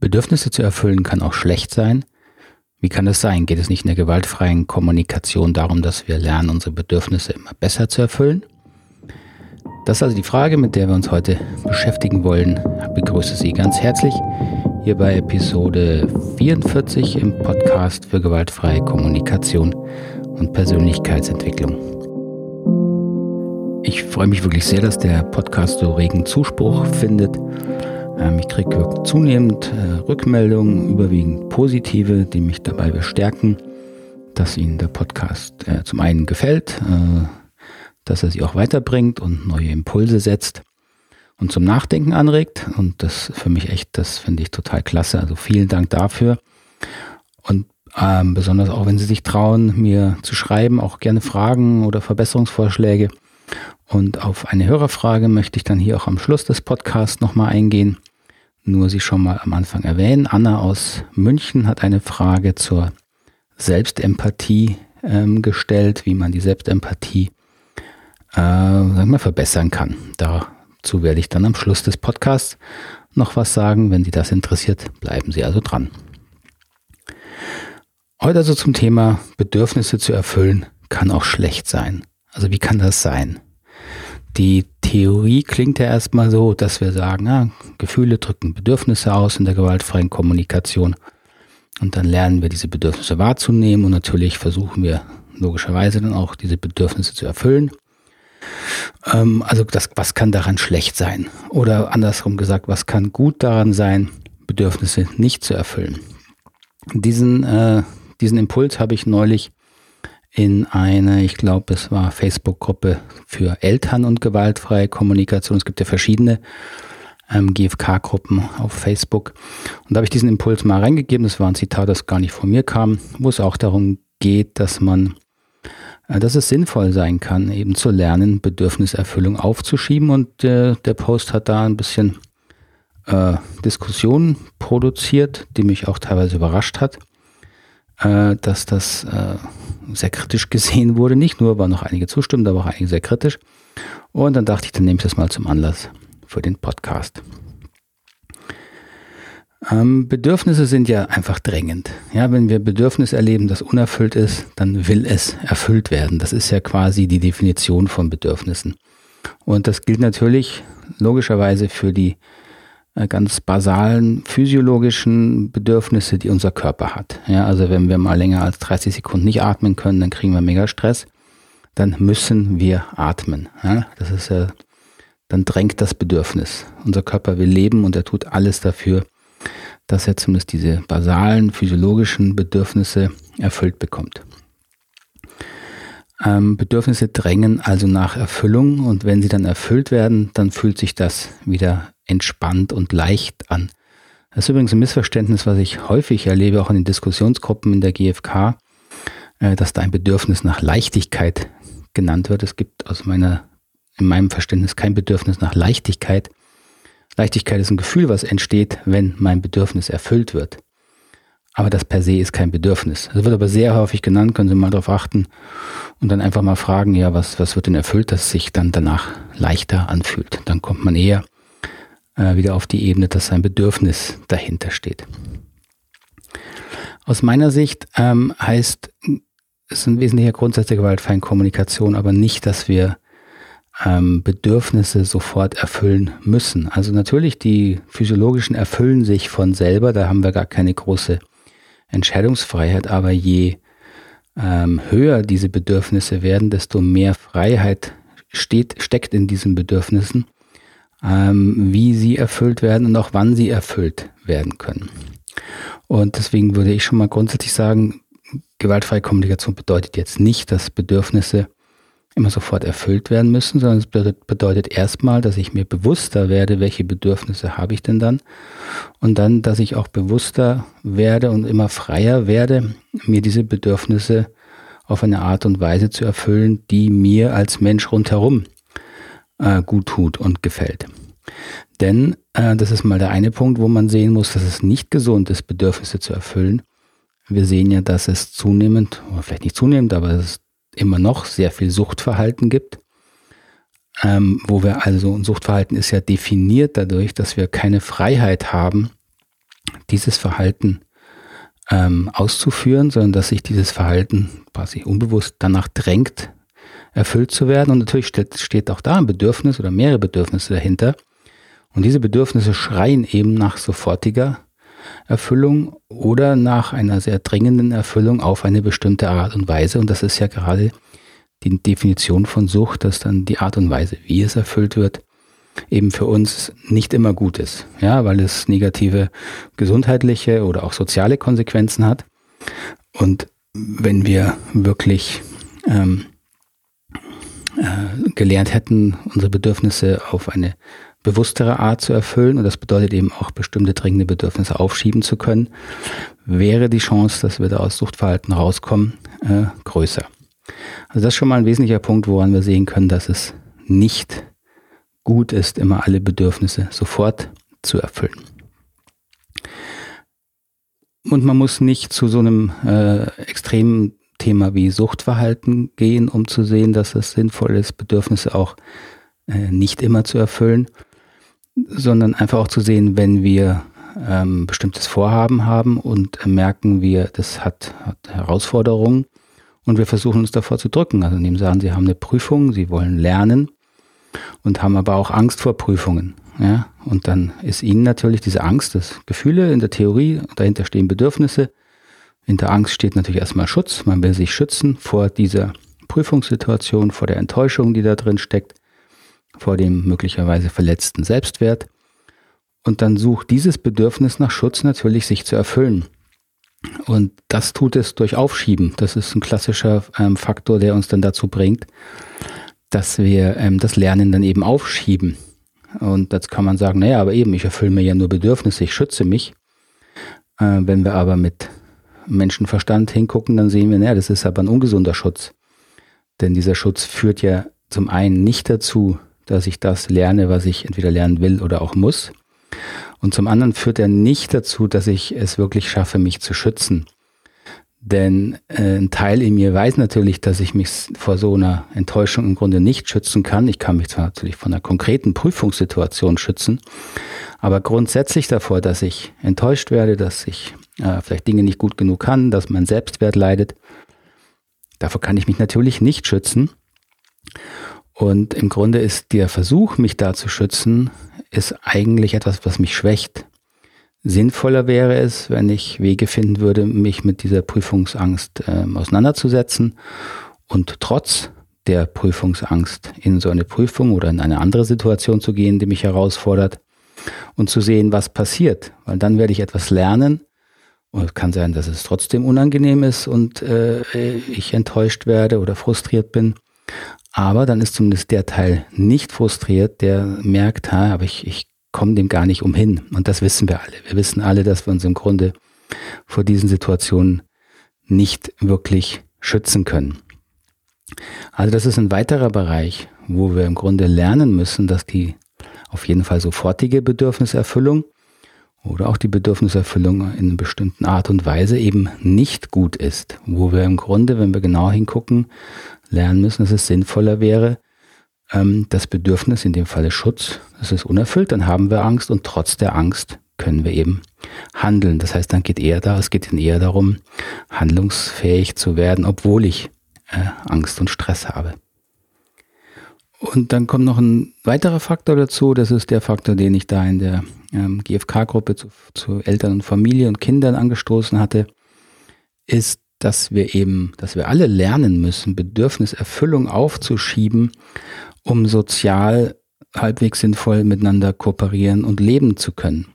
Bedürfnisse zu erfüllen kann auch schlecht sein. Wie kann das sein? Geht es nicht in der gewaltfreien Kommunikation darum, dass wir lernen, unsere Bedürfnisse immer besser zu erfüllen? Das ist also die Frage, mit der wir uns heute beschäftigen wollen. Ich begrüße Sie ganz herzlich hier bei Episode 44 im Podcast für gewaltfreie Kommunikation und Persönlichkeitsentwicklung. Ich freue mich wirklich sehr, dass der Podcast so regen Zuspruch findet. Ähm, ich kriege zunehmend äh, Rückmeldungen, überwiegend positive, die mich dabei bestärken, dass Ihnen der Podcast äh, zum einen gefällt, äh, dass er Sie auch weiterbringt und neue Impulse setzt und zum Nachdenken anregt. Und das für mich echt, das finde ich total klasse. Also vielen Dank dafür. Und ähm, besonders auch, wenn Sie sich trauen, mir zu schreiben, auch gerne Fragen oder Verbesserungsvorschläge. Und auf eine Hörerfrage möchte ich dann hier auch am Schluss des Podcasts nochmal eingehen nur sie schon mal am Anfang erwähnen. Anna aus München hat eine Frage zur Selbstempathie ähm, gestellt, wie man die Selbstempathie äh, sagen wir, verbessern kann. Dazu werde ich dann am Schluss des Podcasts noch was sagen. Wenn Sie das interessiert, bleiben Sie also dran. Heute also zum Thema Bedürfnisse zu erfüllen kann auch schlecht sein. Also wie kann das sein? Die Theorie klingt ja erstmal so, dass wir sagen, ja, Gefühle drücken Bedürfnisse aus in der gewaltfreien Kommunikation. Und dann lernen wir diese Bedürfnisse wahrzunehmen und natürlich versuchen wir logischerweise dann auch diese Bedürfnisse zu erfüllen. Ähm, also das, was kann daran schlecht sein? Oder andersrum gesagt, was kann gut daran sein, Bedürfnisse nicht zu erfüllen? Diesen, äh, diesen Impuls habe ich neulich in eine, ich glaube, es war Facebook-Gruppe für Eltern und gewaltfreie Kommunikation. Es gibt ja verschiedene ähm, GFK-Gruppen auf Facebook. Und da habe ich diesen Impuls mal reingegeben. Das war ein Zitat, das gar nicht von mir kam, wo es auch darum geht, dass man, äh, dass es sinnvoll sein kann, eben zu lernen, Bedürfniserfüllung aufzuschieben. Und äh, der Post hat da ein bisschen äh, Diskussion produziert, die mich auch teilweise überrascht hat äh, dass das äh, sehr kritisch gesehen wurde. Nicht nur waren noch einige zustimmend, aber auch einige sehr kritisch. Und dann dachte ich, dann nehme ich das mal zum Anlass für den Podcast. Ähm, Bedürfnisse sind ja einfach drängend. Ja, wenn wir Bedürfnis erleben, das unerfüllt ist, dann will es erfüllt werden. Das ist ja quasi die Definition von Bedürfnissen. Und das gilt natürlich logischerweise für die ganz basalen physiologischen Bedürfnisse, die unser Körper hat. Ja, also wenn wir mal länger als 30 Sekunden nicht atmen können, dann kriegen wir mega Stress. Dann müssen wir atmen. Ja, das ist ja, dann drängt das Bedürfnis. Unser Körper will leben und er tut alles dafür, dass er zumindest diese basalen physiologischen Bedürfnisse erfüllt bekommt. Ähm, Bedürfnisse drängen also nach Erfüllung und wenn sie dann erfüllt werden, dann fühlt sich das wieder entspannt und leicht an. Das ist übrigens ein Missverständnis, was ich häufig erlebe, auch in den Diskussionsgruppen in der GfK, äh, dass da ein Bedürfnis nach Leichtigkeit genannt wird. Es gibt aus meiner, in meinem Verständnis kein Bedürfnis nach Leichtigkeit. Leichtigkeit ist ein Gefühl, was entsteht, wenn mein Bedürfnis erfüllt wird. Aber das per se ist kein Bedürfnis. Das wird aber sehr häufig genannt, können Sie mal darauf achten und dann einfach mal fragen, ja, was, was wird denn erfüllt, dass sich dann danach leichter anfühlt. Dann kommt man eher äh, wieder auf die Ebene, dass ein Bedürfnis dahinter steht. Aus meiner Sicht ähm, heißt es ein wesentlicher Grundsatz der gewaltfreien Kommunikation, aber nicht, dass wir ähm, Bedürfnisse sofort erfüllen müssen. Also natürlich, die physiologischen erfüllen sich von selber, da haben wir gar keine große Entscheidungsfreiheit, aber je ähm, höher diese Bedürfnisse werden, desto mehr Freiheit steht, steckt in diesen Bedürfnissen ähm, wie sie erfüllt werden und auch wann sie erfüllt werden können. Und deswegen würde ich schon mal grundsätzlich sagen, gewaltfreie Kommunikation bedeutet jetzt nicht, dass Bedürfnisse immer sofort erfüllt werden müssen, sondern es bedeutet, erstmal, dass ich mir bewusster werde, welche Bedürfnisse habe ich denn dann und dann, dass ich auch bewusster werde und immer freier werde, mir diese Bedürfnisse auf eine Art und Weise zu erfüllen, die mir als Mensch rundherum äh, gut tut und gefällt. Denn äh, das ist mal der eine Punkt, wo man sehen muss, dass es nicht gesund ist, Bedürfnisse zu erfüllen. Wir sehen ja, dass es zunehmend, oder vielleicht nicht zunehmend, aber es immer noch sehr viel Suchtverhalten gibt. Ähm, wo wir also, ein Suchtverhalten ist ja definiert dadurch, dass wir keine Freiheit haben, dieses Verhalten ähm, auszuführen, sondern dass sich dieses Verhalten quasi unbewusst danach drängt, erfüllt zu werden. Und natürlich steht, steht auch da ein Bedürfnis oder mehrere Bedürfnisse dahinter. Und diese Bedürfnisse schreien eben nach sofortiger Erfüllung oder nach einer sehr dringenden Erfüllung auf eine bestimmte Art und Weise. Und das ist ja gerade die Definition von Sucht, dass dann die Art und Weise, wie es erfüllt wird, eben für uns nicht immer gut ist. Ja, weil es negative gesundheitliche oder auch soziale Konsequenzen hat. Und wenn wir wirklich ähm, äh, gelernt hätten, unsere Bedürfnisse auf eine bewusstere Art zu erfüllen, und das bedeutet eben auch bestimmte dringende Bedürfnisse aufschieben zu können, wäre die Chance, dass wir da aus Suchtverhalten rauskommen, äh, größer. Also das ist schon mal ein wesentlicher Punkt, woran wir sehen können, dass es nicht gut ist, immer alle Bedürfnisse sofort zu erfüllen. Und man muss nicht zu so einem äh, extremen Thema wie Suchtverhalten gehen, um zu sehen, dass es sinnvoll ist, Bedürfnisse auch äh, nicht immer zu erfüllen, sondern einfach auch zu sehen, wenn wir ähm, bestimmtes Vorhaben haben und merken, wir, das hat, hat Herausforderungen und wir versuchen uns davor zu drücken. Also indem sagen, sie haben eine Prüfung, sie wollen lernen und haben aber auch Angst vor Prüfungen. Ja? Und dann ist ihnen natürlich diese Angst, das Gefühle in der Theorie, dahinter stehen Bedürfnisse, Hinter Angst steht natürlich erstmal Schutz. Man will sich schützen vor dieser Prüfungssituation, vor der Enttäuschung, die da drin steckt, vor dem möglicherweise verletzten Selbstwert. Und dann sucht dieses Bedürfnis nach Schutz natürlich sich zu erfüllen. Und das tut es durch Aufschieben. Das ist ein klassischer ähm, Faktor, der uns dann dazu bringt, dass wir ähm, das Lernen dann eben aufschieben. Und jetzt kann man sagen, naja, aber eben, ich erfülle mir ja nur Bedürfnisse, ich schütze mich. Äh, wenn wir aber mit Menschenverstand hingucken, dann sehen wir, naja, das ist aber ein ungesunder Schutz. Denn dieser Schutz führt ja zum einen nicht dazu, dass ich das lerne, was ich entweder lernen will oder auch muss. Und zum anderen führt er nicht dazu, dass ich es wirklich schaffe, mich zu schützen. Denn äh, ein Teil in mir weiß natürlich, dass ich mich vor so einer Enttäuschung im Grunde nicht schützen kann. Ich kann mich zwar natürlich von einer konkreten Prüfungssituation schützen, aber grundsätzlich davor, dass ich enttäuscht werde, dass ich äh, vielleicht Dinge nicht gut genug kann, dass mein Selbstwert leidet. Davor kann ich mich natürlich nicht schützen. Und im Grunde ist der Versuch, mich da zu schützen, ist eigentlich etwas, was mich schwächt. Sinnvoller wäre es, wenn ich Wege finden würde, mich mit dieser Prüfungsangst äh, auseinanderzusetzen und trotz der Prüfungsangst in so eine Prüfung oder in eine andere Situation zu gehen, die mich herausfordert und zu sehen, was passiert. Weil dann werde ich etwas lernen, es kann sein, dass es trotzdem unangenehm ist und äh, ich enttäuscht werde oder frustriert bin. Aber dann ist zumindest der Teil nicht frustriert, der merkt, ha, aber ich, ich komme dem gar nicht umhin. Und das wissen wir alle. Wir wissen alle, dass wir uns im Grunde vor diesen Situationen nicht wirklich schützen können. Also das ist ein weiterer Bereich, wo wir im Grunde lernen müssen, dass die auf jeden Fall sofortige Bedürfniserfüllung oder auch die Bedürfniserfüllung in einer bestimmten Art und Weise eben nicht gut ist, wo wir im Grunde, wenn wir genau hingucken, lernen müssen, dass es sinnvoller wäre, ähm, das Bedürfnis, in dem Falle Schutz, das ist unerfüllt, dann haben wir Angst und trotz der Angst können wir eben handeln. Das heißt, dann geht eher da, es geht eher darum, handlungsfähig zu werden, obwohl ich äh, Angst und Stress habe. Und dann kommt noch ein weiterer Faktor dazu, das ist der Faktor, den ich da in der ähm, GfK-Gruppe zu, zu Eltern und Familie und Kindern angestoßen hatte, ist, dass wir eben, dass wir alle lernen müssen, Bedürfniserfüllung aufzuschieben, um sozial halbwegs sinnvoll miteinander kooperieren und leben zu können.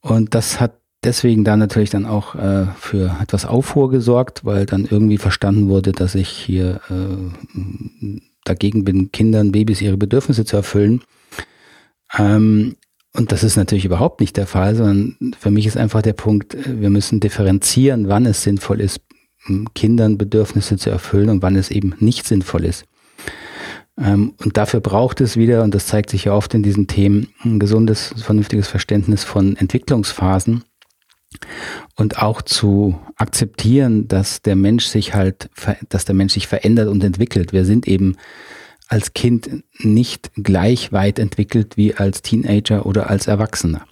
Und das hat deswegen dann natürlich dann auch äh, für etwas Aufruhr gesorgt, weil dann irgendwie verstanden wurde, dass ich hier äh, dagegen bin, Kindern, Babys ihre Bedürfnisse zu erfüllen. Ähm, und das ist natürlich überhaupt nicht der Fall, sondern für mich ist einfach der Punkt, äh, wir müssen differenzieren, wann es sinnvoll ist, Kindern Bedürfnisse zu erfüllen und wann es eben nicht sinnvoll ist. Ähm, und dafür braucht es wieder, und das zeigt sich ja oft in diesen Themen, ein gesundes, vernünftiges Verständnis von Entwicklungsphasen und auch zu akzeptieren, dass der Mensch sich halt, dass der Mensch sich verändert und entwickelt. Wir sind eben als Kind nicht gleich weit entwickelt wie als Teenager oder als Erwachsener.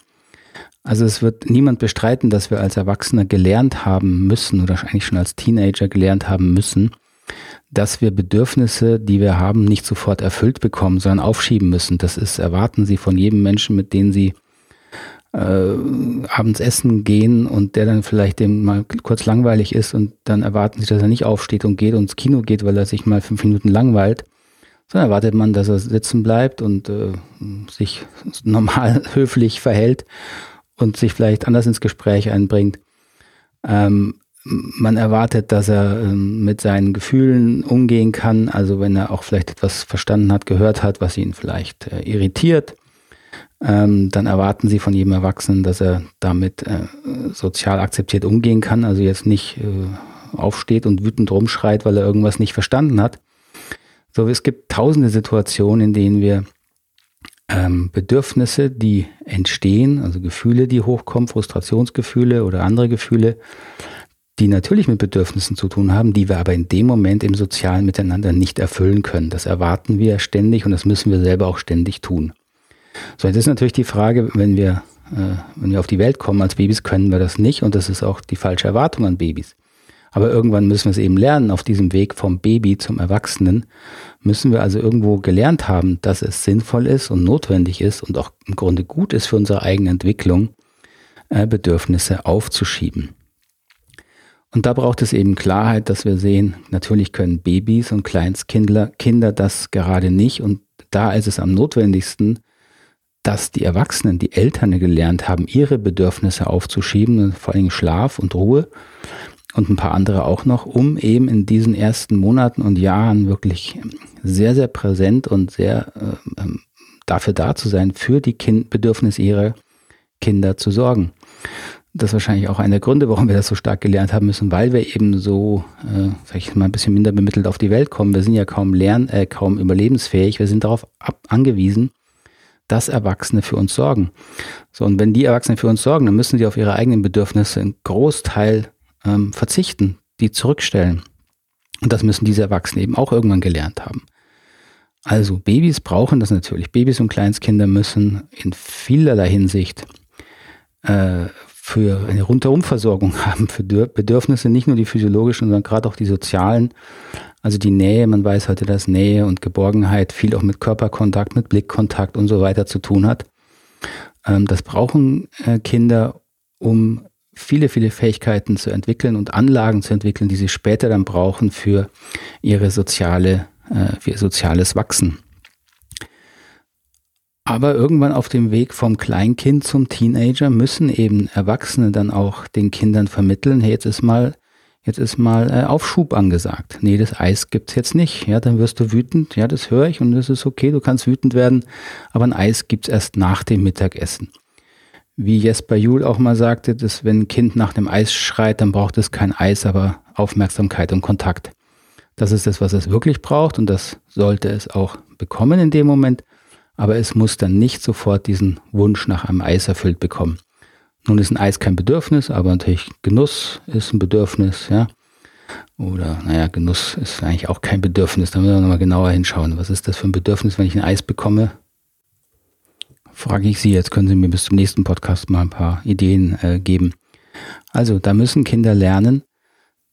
Also es wird niemand bestreiten, dass wir als Erwachsene gelernt haben müssen oder eigentlich schon als Teenager gelernt haben müssen, dass wir Bedürfnisse, die wir haben, nicht sofort erfüllt bekommen, sondern aufschieben müssen. Das ist, erwarten Sie von jedem Menschen, mit dem Sie äh, abends essen gehen und der dann vielleicht dem mal kurz langweilig ist und dann erwarten Sie, dass er nicht aufsteht und geht und ins Kino geht, weil er sich mal fünf Minuten langweilt, sondern erwartet man, dass er sitzen bleibt und äh, sich normal höflich verhält und sich vielleicht anders ins Gespräch einbringt. Ähm, man erwartet, dass er ähm, mit seinen Gefühlen umgehen kann, also wenn er auch vielleicht etwas verstanden hat, gehört hat, was ihn vielleicht äh, irritiert, ähm, dann erwarten sie von jedem Erwachsenen, dass er damit äh, sozial akzeptiert umgehen kann, also jetzt nicht äh, aufsteht und wütend rumschreit, weil er irgendwas nicht verstanden hat. So, es gibt tausende Situationen, in denen wir ähm, Bedürfnisse, die entstehen, also Gefühle, die hochkommen, Frustrationsgefühle oder andere Gefühle, die natürlich mit Bedürfnissen zu tun haben, die wir aber in dem Moment im sozialen Miteinander nicht erfüllen können. Das erwarten wir ständig und das müssen wir selber auch ständig tun. So, jetzt ist natürlich die Frage, wenn wir, äh, wenn wir auf die Welt kommen als Babys, können wir das nicht und das ist auch die falsche Erwartung an Babys. Aber irgendwann müssen wir es eben lernen. Auf diesem Weg vom Baby zum Erwachsenen müssen wir also irgendwo gelernt haben, dass es sinnvoll ist und notwendig ist und auch im Grunde gut ist für unsere eigene Entwicklung, äh, Bedürfnisse aufzuschieben. Und da braucht es eben Klarheit, dass wir sehen, natürlich können Babys und Kleinstkinder Kinder das gerade nicht. Und da ist es am notwendigsten, dass die Erwachsenen, die Eltern gelernt haben, ihre Bedürfnisse aufzuschieben, vor allem Schlaf und Ruhe und ein paar andere auch noch, um eben in diesen ersten Monaten und Jahren wirklich sehr, sehr präsent und sehr äh, dafür da zu sein, für die kind Bedürfnisse ihrer Kinder zu sorgen. Das ist wahrscheinlich auch einer der Gründe, warum wir das so stark gelernt haben müssen, weil wir eben so, äh, sag ich mal, ein bisschen minder bemittelt auf die Welt kommen. Wir sind ja kaum lern, äh, kaum überlebensfähig. Wir sind darauf angewiesen, dass Erwachsene für uns sorgen. So, und wenn die Erwachsenen für uns sorgen, dann müssen sie auf ihre eigenen Bedürfnisse einen Großteil ähm, verzichten, die zurückstellen. Und das müssen diese Erwachsenen eben auch irgendwann gelernt haben. Also Babys brauchen das natürlich. Babys und Kleinstkinder müssen in vielerlei Hinsicht äh, für eine Rundherumversorgung haben, für Bedürfnisse, nicht nur die physiologischen, sondern gerade auch die sozialen. Also die Nähe, man weiß heute, dass Nähe und Geborgenheit viel auch mit Körperkontakt, mit Blickkontakt und so weiter zu tun hat. Ähm, das brauchen äh, Kinder, um viele, viele Fähigkeiten zu entwickeln und Anlagen zu entwickeln, die sie später dann brauchen für ihre soziale, äh, für ihr soziales Wachsen. Aber irgendwann auf dem Weg vom Kleinkind zum Teenager müssen eben Erwachsene dann auch den Kindern vermitteln, hey, jetzt ist mal, jetzt ist mal äh, Aufschub angesagt. Nee, das Eis gibt's jetzt nicht. Ja, dann wirst du wütend. Ja, das höre ich und das ist okay, du kannst wütend werden, aber ein Eis gibt's erst nach dem Mittagessen. Wie Jesper Juhl auch mal sagte, dass wenn ein Kind nach dem Eis schreit, dann braucht es kein Eis, aber Aufmerksamkeit und Kontakt. Das ist das, was es wirklich braucht und das sollte es auch bekommen in dem Moment aber es muss dann nicht sofort diesen Wunsch nach einem Eis erfüllt bekommen. Nun ist ein Eis kein Bedürfnis, aber natürlich Genuss ist ein Bedürfnis, ja. Oder, naja, Genuss ist eigentlich auch kein Bedürfnis. Da müssen wir nochmal genauer hinschauen. Was ist das für ein Bedürfnis, wenn ich ein Eis bekomme? Frage ich Sie, jetzt können Sie mir bis zum nächsten Podcast mal ein paar Ideen äh, geben. Also, da müssen Kinder lernen,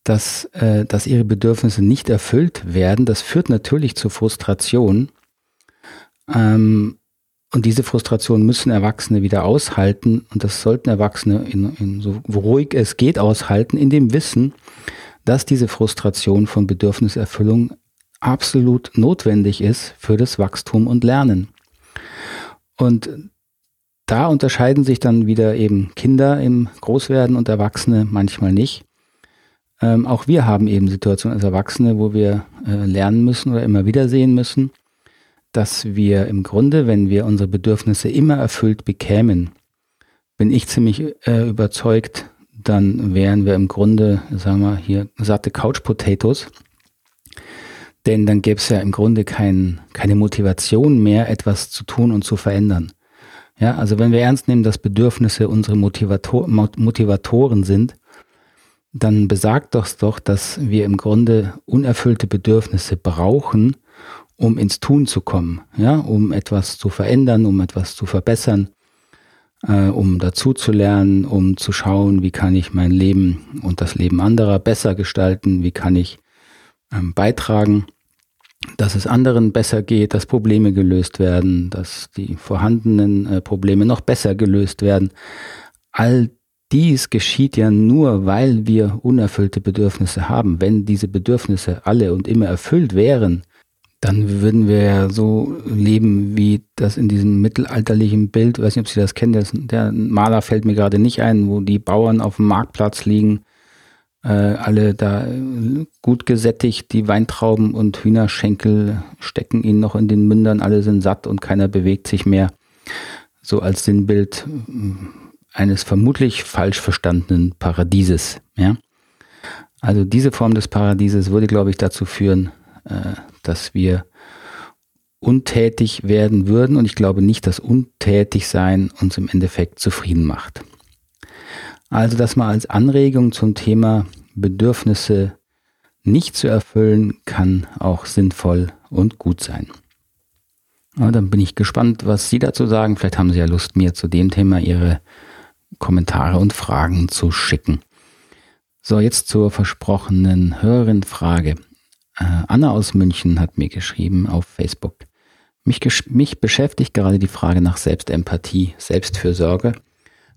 dass, äh, dass ihre Bedürfnisse nicht erfüllt werden. Das führt natürlich zu Frustration ähm, und diese Frustration müssen Erwachsene wieder aushalten und das sollten Erwachsene in, in so ruhig es geht aushalten, in dem Wissen, dass diese Frustration von Bedürfniserfüllung absolut notwendig ist für das Wachstum und Lernen. Und da unterscheiden sich dann wieder eben Kinder im Großwerden und Erwachsene manchmal nicht. Ähm, auch wir haben eben Situationen als Erwachsene, wo wir äh, lernen müssen oder immer wieder sehen müssen, dass wir im Grunde, wenn wir unsere Bedürfnisse immer erfüllt bekämen, bin ich ziemlich äh, überzeugt, dann wären wir im Grunde, sagen wir hier, satte Couch Potatoes. Denn dann gäbe es ja im Grunde kein, keine Motivation mehr, etwas zu tun und zu verändern. Ja, also wenn wir ernst nehmen, dass Bedürfnisse unsere Motivator Motivatoren sind, dann besagt das doch, dass wir im Grunde unerfüllte Bedürfnisse brauchen, um ins Tun zu kommen, ja, um etwas zu verändern, um etwas zu verbessern. äh, um dazu zu lernen, um zu schauen, wie kann ich mein Leben und das Leben anderer besser gestalten, wie kann ich ähm, beitragen, dass es anderen besser geht, dass Probleme gelöst werden, dass die vorhandenen äh, Probleme noch besser gelöst werden. All dies geschieht ja nur, weil wir unerfüllte Bedürfnisse haben. Wenn diese Bedürfnisse alle und immer erfüllt wären, dann würden wir ja so leben, wie das in diesem mittelalterlichen Bild, weiß nicht, ob Sie das kennen, das, der Maler fällt mir gerade nicht ein, wo die Bauern auf dem Marktplatz liegen, äh, alle da gut gesättigt, die Weintrauben und Hühnerschenkel stecken ihnen noch in den Mündern, alle sind satt und keiner bewegt sich mehr. So als Sinnbild äh, eines vermutlich falsch verstandenen Paradieses. Ja? Also diese Form des Paradieses würde, glaube ich, dazu führen, äh, dass wir untätig werden würden. Und ich glaube nicht, dass untätig sein uns im Endeffekt zufrieden macht. Also das mal als Anregung zum Thema Bedürfnisse nicht zu erfüllen, kann auch sinnvoll und gut sein. Ja, dann bin ich gespannt, was Sie dazu sagen. Vielleicht haben Sie ja Lust, mir zu dem Thema Ihre Kommentare und Fragen zu schicken. So, jetzt zur versprochenen Hörerin-Frage. Äh, Anna aus München hat mir geschrieben auf Facebook. Mich, mich beschäftigt gerade die Frage nach Selbstempathie, Selbstfürsorge,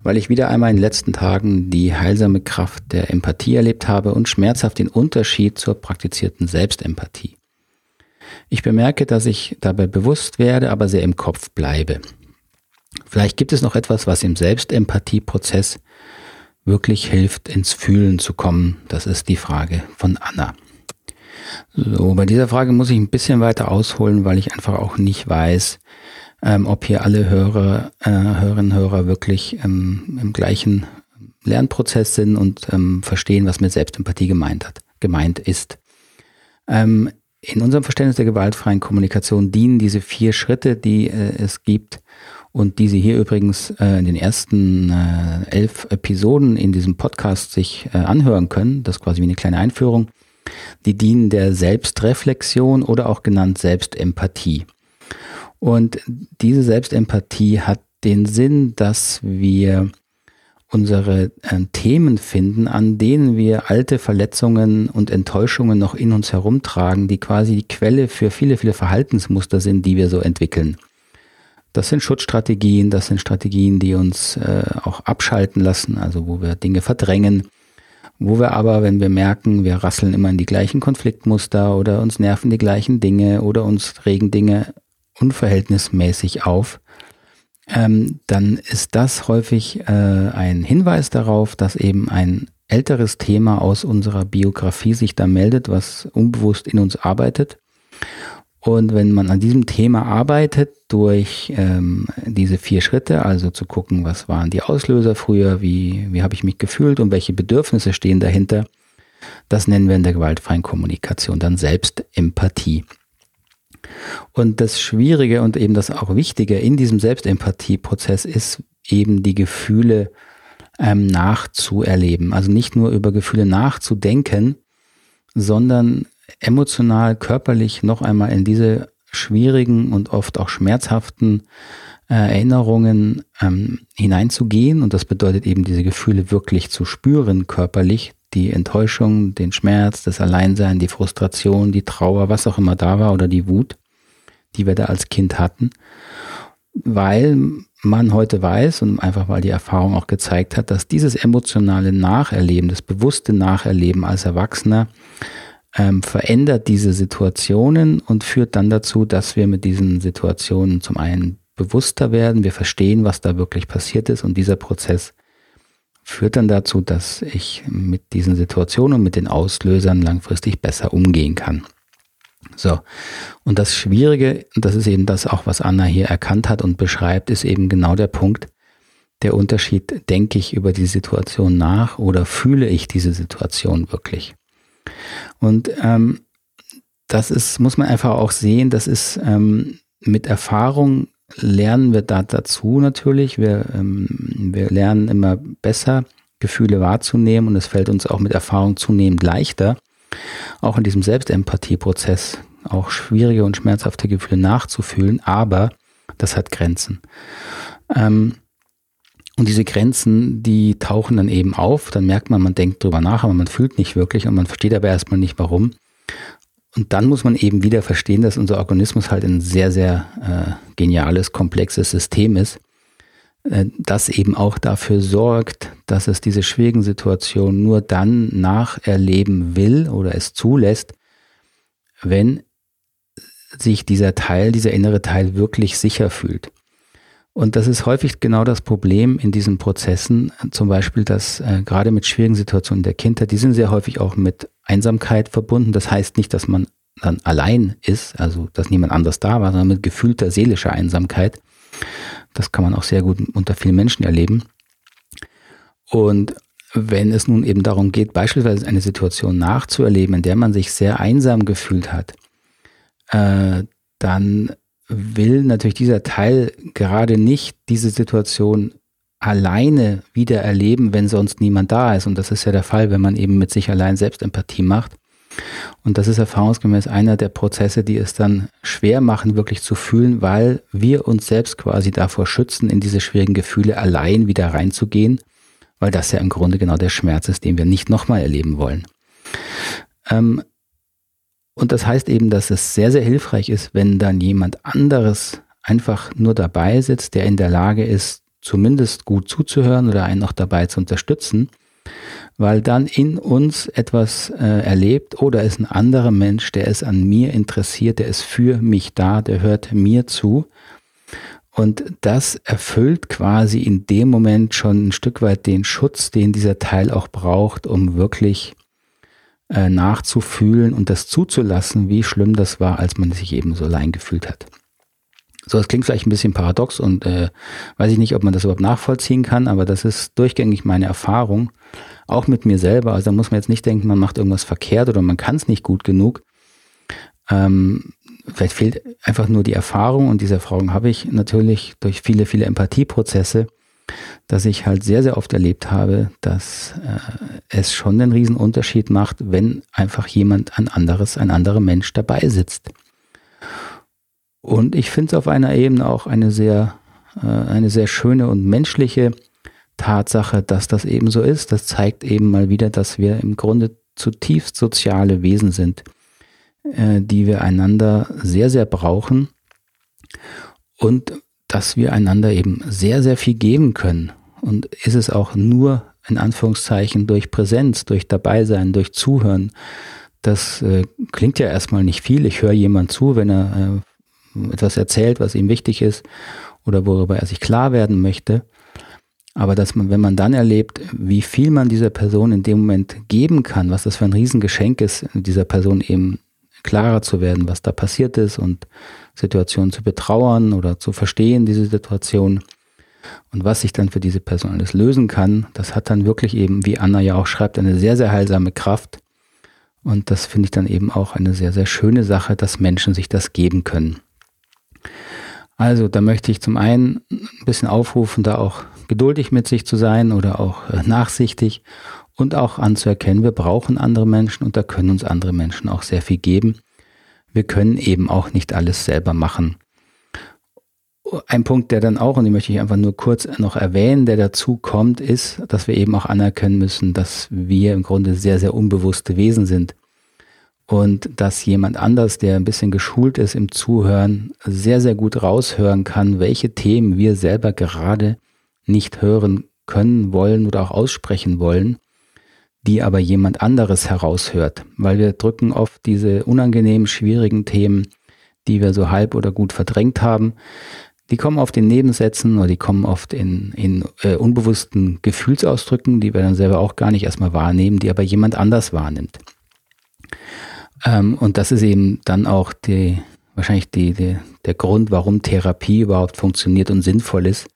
weil ich wieder einmal in den letzten Tagen die heilsame Kraft der Empathie erlebt habe und schmerzhaft den Unterschied zur praktizierten Selbstempathie. Ich bemerke, dass ich dabei bewusst werde, aber sehr im Kopf bleibe. Vielleicht gibt es noch etwas, was im Selbstempathieprozess wirklich hilft, ins Fühlen zu kommen. Das ist die Frage von Anna. So, bei dieser Frage muss ich ein bisschen weiter ausholen, weil ich einfach auch nicht weiß, ähm, ob hier alle Hörer, äh, Hörerinnen und Hörer wirklich ähm, im gleichen Lernprozess sind und ähm, verstehen, was mit Selbstempathie gemeint hat, gemeint ist. Ähm, in unserem Verständnis der gewaltfreien Kommunikation dienen diese vier Schritte, die äh, es gibt und die Sie hier übrigens äh, in den ersten äh, elf Episoden in diesem Podcast sich äh, anhören können. Das ist quasi wie eine kleine Einführung die dienen der Selbstreflexion oder auch genannt Selbstempathie. Und diese Selbstempathie hat den Sinn, dass wir unsere äh, Themen finden, an denen wir alte Verletzungen und Enttäuschungen noch in uns herumtragen, die quasi die Quelle für viele, viele Verhaltensmuster sind, die wir so entwickeln. Das sind Schutzstrategien, das sind Strategien, die uns äh, auch abschalten lassen, also wo wir Dinge verdrängen, wo wir aber, wenn wir merken, wir rasseln immer in die gleichen Konfliktmuster oder uns nerven die gleichen Dinge oder uns regen Dinge unverhältnismäßig auf, ähm, dann ist das häufig äh, ein Hinweis darauf, dass eben ein älteres Thema aus unserer Biografie sich da meldet, was unbewusst in uns arbeitet und wenn man an diesem Thema arbeitet, durch ähm, diese vier Schritte, also zu gucken, was waren die Auslöser früher, wie, wie habe ich mich gefühlt und welche Bedürfnisse stehen dahinter, das nennen wir in der gewaltfreien Kommunikation dann Selbstempathie. Und das Schwierige und eben das auch Wichtige in diesem Selbstempathieprozess ist eben die Gefühle ähm, nachzuerleben. Also nicht nur über Gefühle nachzudenken, sondern emotional, körperlich noch einmal in diese schwierigen und oft auch schmerzhaften äh, Erinnerungen ähm, hineinzugehen. Und das bedeutet eben, diese Gefühle wirklich zu spüren, körperlich. Die Enttäuschung, den Schmerz, das Alleinsein, die Frustration, die Trauer, was auch immer da war oder die Wut, die wir da als Kind hatten. Weil man heute weiß und einfach weil die Erfahrung auch gezeigt hat, dass dieses emotionale Nacherleben, das bewusste Nacherleben als Erwachsener ähm, verändert diese Situationen und führt dann dazu, dass wir mit diesen Situationen zum einen bewusster werden, wir verstehen, was da wirklich passiert ist und dieser Prozess führt dann dazu, dass ich mit diesen Situationen und mit den Auslösern langfristig besser umgehen kann. So, und das Schwierige, das ist eben das auch, was Anna hier erkannt hat und beschreibt, ist eben genau der Punkt, der Unterschied, denke ich über die Situation nach oder fühle ich diese Situation wirklich? Und ähm, das ist, muss man einfach auch sehen, das ist ähm, mit Erfahrung lernen wir da dazu natürlich. Wir, ähm, wir lernen immer besser, Gefühle wahrzunehmen und es fällt uns auch mit Erfahrung zunehmend leichter, auch in diesem Selbstempathieprozess auch schwierige und schmerzhafte Gefühle nachzufühlen, aber das hat Grenzen. Ähm, Und diese Grenzen, die tauchen dann eben auf. Dann merkt man, man denkt drüber nach, aber man fühlt nicht wirklich und man versteht aber erstmal nicht warum. Und dann muss man eben wieder verstehen, dass unser Organismus halt ein sehr, sehr äh, geniales, komplexes System ist, äh, das eben auch dafür sorgt, dass es diese schwierigen Situationen nur dann nacherleben will oder es zulässt, wenn sich dieser Teil, dieser innere Teil wirklich sicher fühlt. Und das ist häufig genau das Problem in diesen Prozessen, zum Beispiel, dass äh, gerade mit schwierigen Situationen der Kindheit, die sind sehr häufig auch mit Einsamkeit verbunden. Das heißt nicht, dass man dann allein ist, also dass niemand anders da war, sondern mit gefühlter seelischer Einsamkeit. Das kann man auch sehr gut unter vielen Menschen erleben. Und wenn es nun eben darum geht, beispielsweise eine Situation nachzuerleben, in der man sich sehr einsam gefühlt hat, äh, dann will natürlich dieser Teil gerade nicht diese Situation alleine wieder erleben, wenn sonst niemand da ist. Und das ist ja der Fall, wenn man eben mit sich allein Selbstempathie macht. Und das ist erfahrungsgemäß einer der Prozesse, die es dann schwer machen, wirklich zu fühlen, weil wir uns selbst quasi davor schützen, in diese schwierigen Gefühle allein wieder reinzugehen, weil das ja im Grunde genau der Schmerz ist, den wir nicht nochmal erleben wollen. Ähm, und das heißt eben, dass es sehr, sehr hilfreich ist, wenn dann jemand anderes einfach nur dabei sitzt, der in der Lage ist, zumindest gut zuzuhören oder einen auch dabei zu unterstützen, weil dann in uns etwas äh, erlebt oder ist ein anderer Mensch, der ist an mir interessiert, der ist für mich da, der hört mir zu. Und das erfüllt quasi in dem Moment schon ein Stück weit den Schutz, den dieser Teil auch braucht, um wirklich äh, nachzufühlen und das zuzulassen, wie schlimm das war, als man sich eben so allein gefühlt hat. So, das klingt vielleicht ein bisschen paradox und äh, weiß ich nicht, ob man das überhaupt nachvollziehen kann, aber das ist durchgängig meine Erfahrung, auch mit mir selber. Also da muss man jetzt nicht denken, man macht irgendwas verkehrt oder man kann es nicht gut genug. Ähm, vielleicht fehlt einfach nur die Erfahrung und diese Erfahrung habe ich natürlich durch viele, viele Empathieprozesse dass ich halt sehr, sehr oft erlebt habe, dass äh, es schon einen riesen Unterschied macht, wenn einfach jemand, ein anderes, ein anderer Mensch dabei sitzt. Und ich finde es auf einer Ebene auch eine sehr, äh, eine sehr schöne und menschliche Tatsache, dass das eben so ist. Das zeigt eben mal wieder, dass wir im Grunde zutiefst soziale Wesen sind, äh, die wir einander sehr, sehr brauchen. Und dass wir einander eben sehr, sehr viel geben können. Und ist es auch nur in Anführungszeichen durch Präsenz, durch Dabeisein, durch Zuhören. Das äh, klingt ja erstmal nicht viel. Ich höre jemand zu, wenn er äh, etwas erzählt, was ihm wichtig ist oder worüber er sich klar werden möchte. Aber dass man, wenn man dann erlebt, wie viel man dieser Person in dem Moment geben kann, was das für ein Riesengeschenk ist, dieser Person eben klarer zu werden, was da passiert ist und Situationen zu betrauern oder zu verstehen, diese Situation. Und was sich dann für diese Person alles lösen kann, das hat dann wirklich eben, wie Anna ja auch schreibt, eine sehr, sehr heilsame Kraft. Und das finde ich dann eben auch eine sehr, sehr schöne Sache, dass Menschen sich das geben können. Also da möchte ich zum einen ein bisschen aufrufen, da auch geduldig mit sich zu sein oder auch äh, nachsichtig und auch anzuerkennen, wir brauchen andere Menschen und da können uns andere Menschen auch sehr viel geben. Wir können eben auch nicht alles selber machen. Ein Punkt, der dann auch, und den möchte ich einfach nur kurz noch erwähnen, der dazu kommt, ist, dass wir eben auch anerkennen müssen, dass wir im Grunde sehr, sehr unbewusste Wesen sind. Und dass jemand anders, der ein bisschen geschult ist im Zuhören, sehr, sehr gut raushören kann, welche Themen wir selber gerade nicht hören können, wollen oder auch aussprechen wollen die aber jemand anderes heraushört, weil wir drücken oft diese unangenehmen, schwierigen Themen, die wir so halb oder gut verdrängt haben, die kommen oft in Nebensätzen oder die kommen oft in, in äh, unbewussten Gefühlsausdrücken, die wir dann selber auch gar nicht erstmal wahrnehmen, die aber jemand anders wahrnimmt. Ähm, und das ist eben dann auch die, wahrscheinlich die, die, der Grund, warum Therapie überhaupt funktioniert und sinnvoll ist,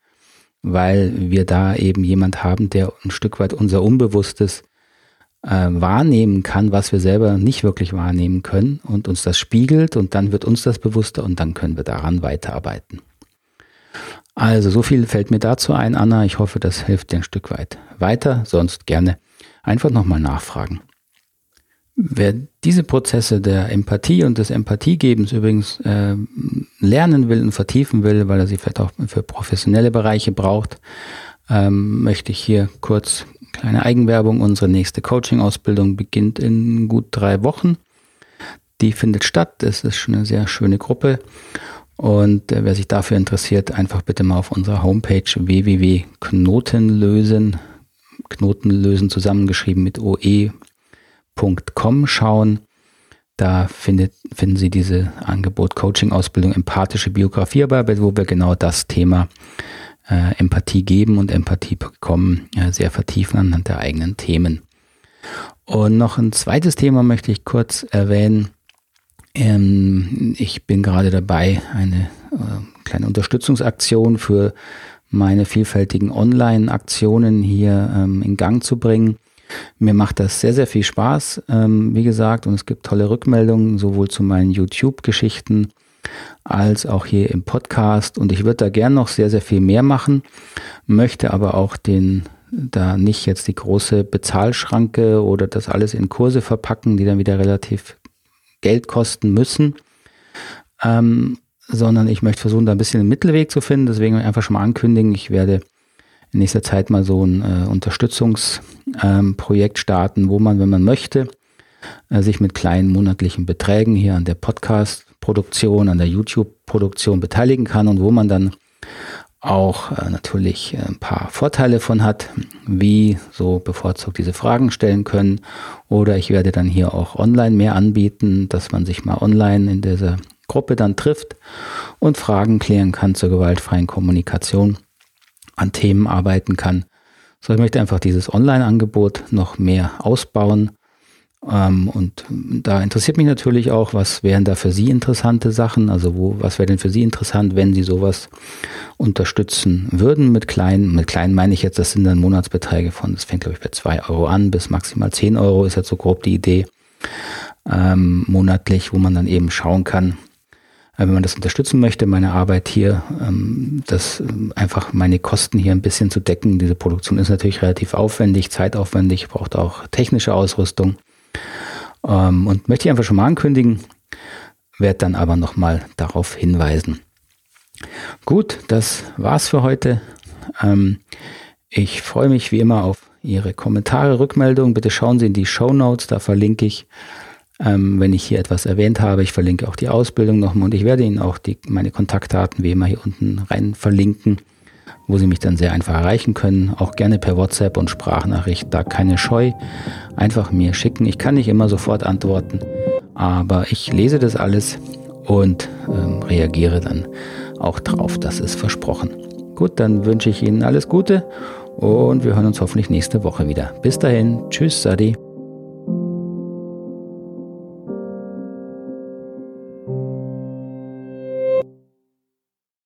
weil wir da eben jemand haben, der ein Stück weit unser Unbewusstes äh, wahrnehmen kann, was wir selber nicht wirklich wahrnehmen können und uns das spiegelt und dann wird uns das bewusster und dann können wir daran weiterarbeiten. Also so viel fällt mir dazu ein, Anna. Ich hoffe, das hilft dir ein Stück weit weiter. Sonst gerne einfach nochmal nachfragen. Wer diese Prozesse der Empathie und des Empathiegebens übrigens äh, lernen will und vertiefen will, weil er sie vielleicht auch für professionelle Bereiche braucht, ähm, möchte ich hier kurz kleine Eigenwerbung. Unsere nächste Coaching-Ausbildung beginnt in gut drei Wochen. Die findet statt. Es ist schon eine sehr schöne Gruppe. Und äh, wer sich dafür interessiert, einfach bitte mal auf unserer Homepage www.knotenlösen, Knotenlösen zusammengeschrieben mit oe.com schauen. Da findet, finden Sie diese Angebot Coaching Ausbildung empathische Biografiearbeit, wo wir genau das Thema äh, Empathie geben und Empathie bekommen äh, sehr vertiefen anhand der eigenen Themen. Und noch ein zweites Thema möchte ich kurz erwähnen. Ähm, ich bin gerade dabei, eine äh, kleine Unterstützungsaktion für meine vielfältigen Online-Aktionen hier ähm, in Gang zu bringen. Mir macht das sehr, sehr viel Spaß, ähm, wie gesagt, und es gibt tolle Rückmeldungen, sowohl zu meinen YouTube-Geschichten als auch hier im Podcast. Und ich würde da gern noch sehr, sehr viel mehr machen, möchte aber auch den da nicht jetzt die große Bezahlschranke oder das alles in Kurse verpacken, die dann wieder relativ Geld kosten müssen, ähm, sondern ich möchte versuchen, da ein bisschen einen Mittelweg zu finden. Deswegen einfach schon mal ankündigen, ich werde in nächster Zeit mal so ein äh, Unterstützungsprojekt ähm, starten, wo man, wenn man möchte, äh, sich mit kleinen monatlichen Beträgen hier an der Podcast-Produktion, an der YouTube-Produktion beteiligen kann und wo man dann auch äh, natürlich äh, ein paar Vorteile von hat, wie so bevorzugt diese Fragen stellen können. Oder ich werde dann hier auch online mehr anbieten, dass man sich mal online in dieser Gruppe dann trifft und Fragen klären kann zur gewaltfreien Kommunikation, an Themen arbeiten kann. So, ich möchte einfach dieses Online-Angebot noch mehr ausbauen und da interessiert mich natürlich auch, was wären da für Sie interessante Sachen? Also wo, was wäre denn für Sie interessant, wenn Sie sowas unterstützen würden mit kleinen? Mit kleinen meine ich jetzt, das sind dann Monatsbeträge von, das fängt glaube ich bei zwei Euro an bis maximal zehn Euro ist jetzt so grob die Idee ähm, monatlich, wo man dann eben schauen kann, äh, wenn man das unterstützen möchte, meine Arbeit hier, ähm, das ähm, einfach meine Kosten hier ein bisschen zu decken. Diese Produktion ist natürlich relativ aufwendig, zeitaufwendig, braucht auch technische Ausrüstung. Ähm, und möchte ich einfach schon mal ankündigen, werde dann aber nochmal darauf hinweisen. Gut, das war's für heute. Ähm, ich freue mich wie immer auf Ihre Kommentare, Rückmeldungen. Bitte schauen Sie in die Show Notes, da verlinke ich, ähm, wenn ich hier etwas erwähnt habe. Ich verlinke auch die Ausbildung nochmal und ich werde Ihnen auch die, meine Kontaktdaten wie immer hier unten rein verlinken wo Sie mich dann sehr einfach erreichen können. Auch gerne per WhatsApp und Sprachnachricht. Da keine Scheu. Einfach mir schicken. Ich kann nicht immer sofort antworten, aber ich lese das alles und ähm, reagiere dann auch drauf. Das ist versprochen. Gut, dann wünsche ich Ihnen alles Gute und wir hören uns hoffentlich nächste Woche wieder. Bis dahin. Tschüss, Sadi.